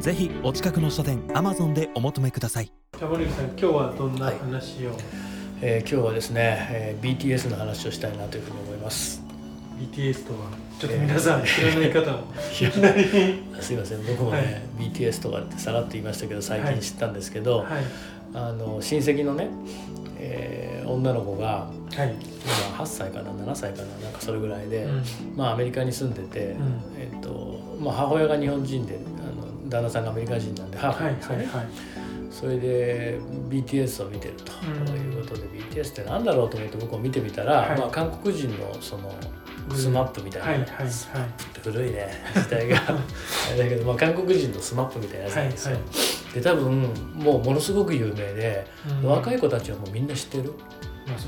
ぜひお近くの書店アマゾンでお求めください。じゃあ森部さん今日はどんな話を、えー今日はですね、えー BTS の話をしたいなというふうに思います。BTS とはちょっと皆さん知らない方も。いきなりすいません。僕もね、はい。BTS とかってさらっと言いましたけど最近知ったんですけど、はい。あの親戚のね、えー女の子がはい。今8歳かな7歳かななんかそれぐらいで、うん。まあアメリカに住んでて、うん。えっとまあ、母親が日本人で旦那さんがアメリカ人なんでハーフはいなんですよね、はいはいそれで BTS を見てると。うん。いうことで、BTS って何だろうと思って僕も見てみたら、はい。まあ、韓国人のそのうん。スマップみたいな、はいはいはい。スマップって古いね。時代が。あれだけど、まあ、韓国人のスマップみたいなやつなんですよ、はいで多分もうものすごく有名で、うん。若い子たちはもうみんな知ってる、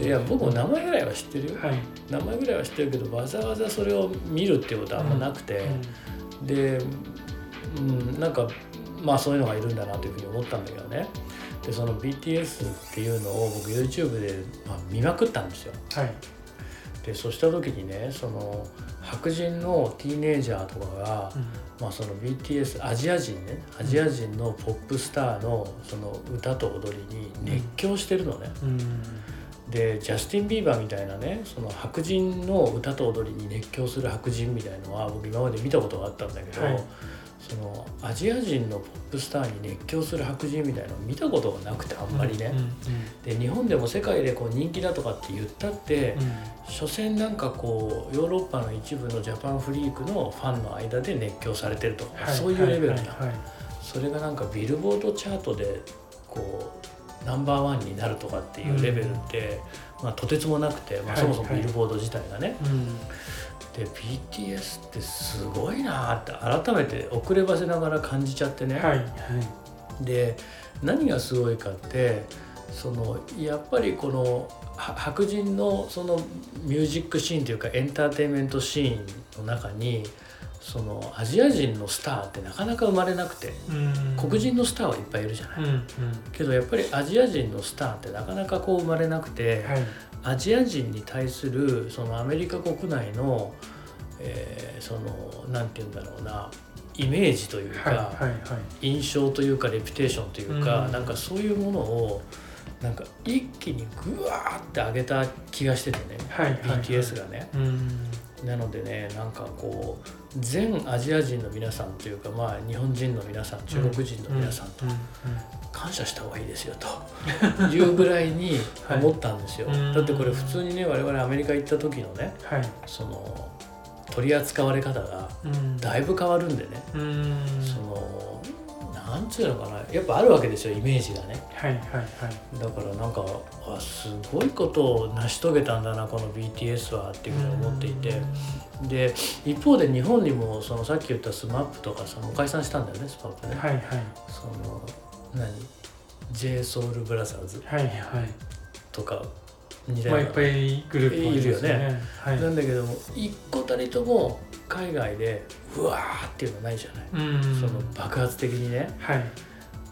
いや僕も名前ぐらいは知ってるよ、はい。名前ぐらいは知ってるけどわざわざそれを見るっていうことはあんまなくて、で、うん、なんかまあそういうのがいるんだなというふうに思ったんだけどね。でその BTS っていうのを僕 YouTube で、まあ、見まくったんですよ。はい。でそうした時にねその白人のティーネイジャーとかが、うん。まあ、その BTS アジア人ねアジア人のポップスターのその歌と踊りに熱狂してるのね、うん。でジャスティン・ビーバーみたいなねその白人の歌と踊りに熱狂する白人みたいのは僕今まで見たことがあったんだけど、はいそのアジア人のポップスターに熱狂する白人みたいのを見たことがなくてあんまりね、うんうんで日本でも世界でこう人気だとかって言ったって、うん。所詮なんかこうヨーロッパの一部のジャパンフリークのファンの間で熱狂されてるとか、はい。そういうレベルな、それがなんかビルボードチャートでこうナンバーワンになるとかっていうレベルって、まあ、とてつもなくて、まあ、はいそもそもビルボード自体がね、うん。で BTS ってすごいなって改めて遅ればせながら感じちゃってね、はいはい。で何がすごいかってそのやっぱりこのは白人のそのミュージックシーンというかエンターテインメントシーンの中にそのアジア人のスターってなかなか生まれなくてうん。黒人のスターはいっぱいいるじゃない。うんうん。けどやっぱりアジア人のスターってなかなかこう生まれなくて、はい。アジア人に対するそのアメリカ国内の、えーそのなんて言うんだろうなイメージというか、はいはいはい。印象というかレピュテーションというか、うん。なんかそういうものをなんか一気にグワーって上げた気がしててね、はいはいはい。BTS がね。うんなのでねなんかこう全アジア人の皆さんというかまあ日本人の皆さん中国人の皆さんと感謝した方がいいですよというぐらいに はい。思ったんですよ、うん。だってこれ普通にね我々アメリカ行った時のねはい。その取り扱われ方がうん。だいぶ変わるんでね、うん。そのなんつうのかな。やっぱあるわけですよイメージがね。はいはいはい。だからなんかあすごいことを成し遂げたんだなこの BTS はっていうふうに思っていて。で一方で日本にもそのさっき言った SMAP とかさもう解散したんだよね SMAP ね、はいはい。その何？JSOULBROTHERS はいはい。とか。2まあいっぱいグループもいるよね。はい。なんだけども一個たりとも海外でうわーっていうのはないじゃない、うん。その爆発的にね。はい。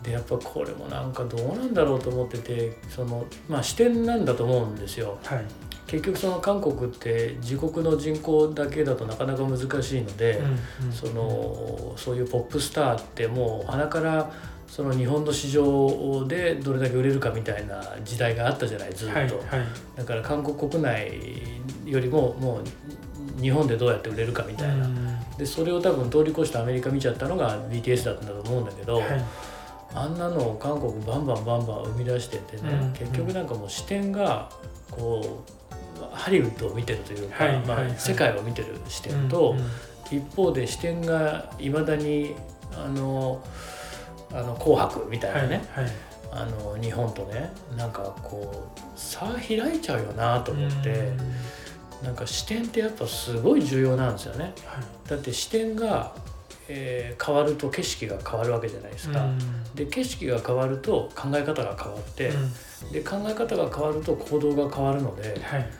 でやっぱこれもなんかどうなんだろうと思っててそのまあ視点なんだと思うんですよ。はい。結局その韓国って自国の人口だけだとなかなか難しいので、そのそういうポップスターってもう鼻からその日本の市場でどれだけ売れるかみたいな時代があったじゃないずっと、はいはい。だから韓国国内よりももう日本でどうやって売れるかみたいな、うん。でそれを多分通り越してアメリカ見ちゃったのが BTS だったんだと思うんだけど、はい。あんなのを韓国バンバンバンバン生み出しててね、うん結局なんかもう視点がこうハリウッドを見てるというか、まあはいはいはい。世界を見てる視点と、うんうん。一方で視点がいまだにあのあの紅白みたいなね、はいはい。あの日本とねなんかこう差開いちゃうよなと思って、うん。なんか視点ってやっぱすごい重要なんですよね。はい。だって視点がえー変わると景色が変わるわけじゃないですか。うん。で景色が変わると考え方が変わって、うん。で考え方が変わると行動が変わるのではい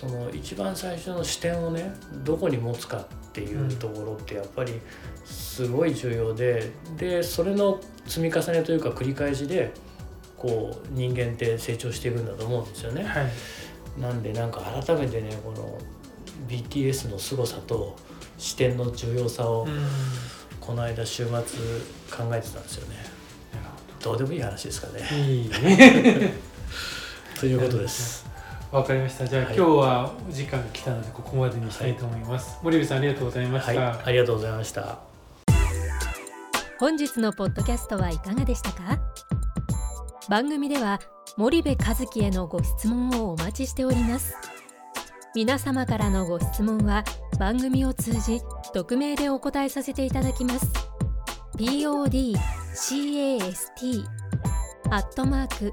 その一番最初の視点をねどこに持つかっていうところってやっぱりすごい重要ででそれの積み重ねというか繰り返しでこう人間って成長していくんだと思うんですよね。はいなんでなんか改めてねこの BTS の凄さと視点の重要さをこの間週末考えてたんですよね。どうでもいい話ですかね。いいね ということです。わかりました。じゃあ、はい。今日はお時間が来たのでここまでにしたいと思います、森部さんありがとうございました、はい、ありがとうございました。本日のポッドキャストはいかがでしたか？番組では森部和樹へのご質問をお待ちしております。皆様からのご質問は番組を通じ匿名でお答えさせていただきます。podcast アットマーク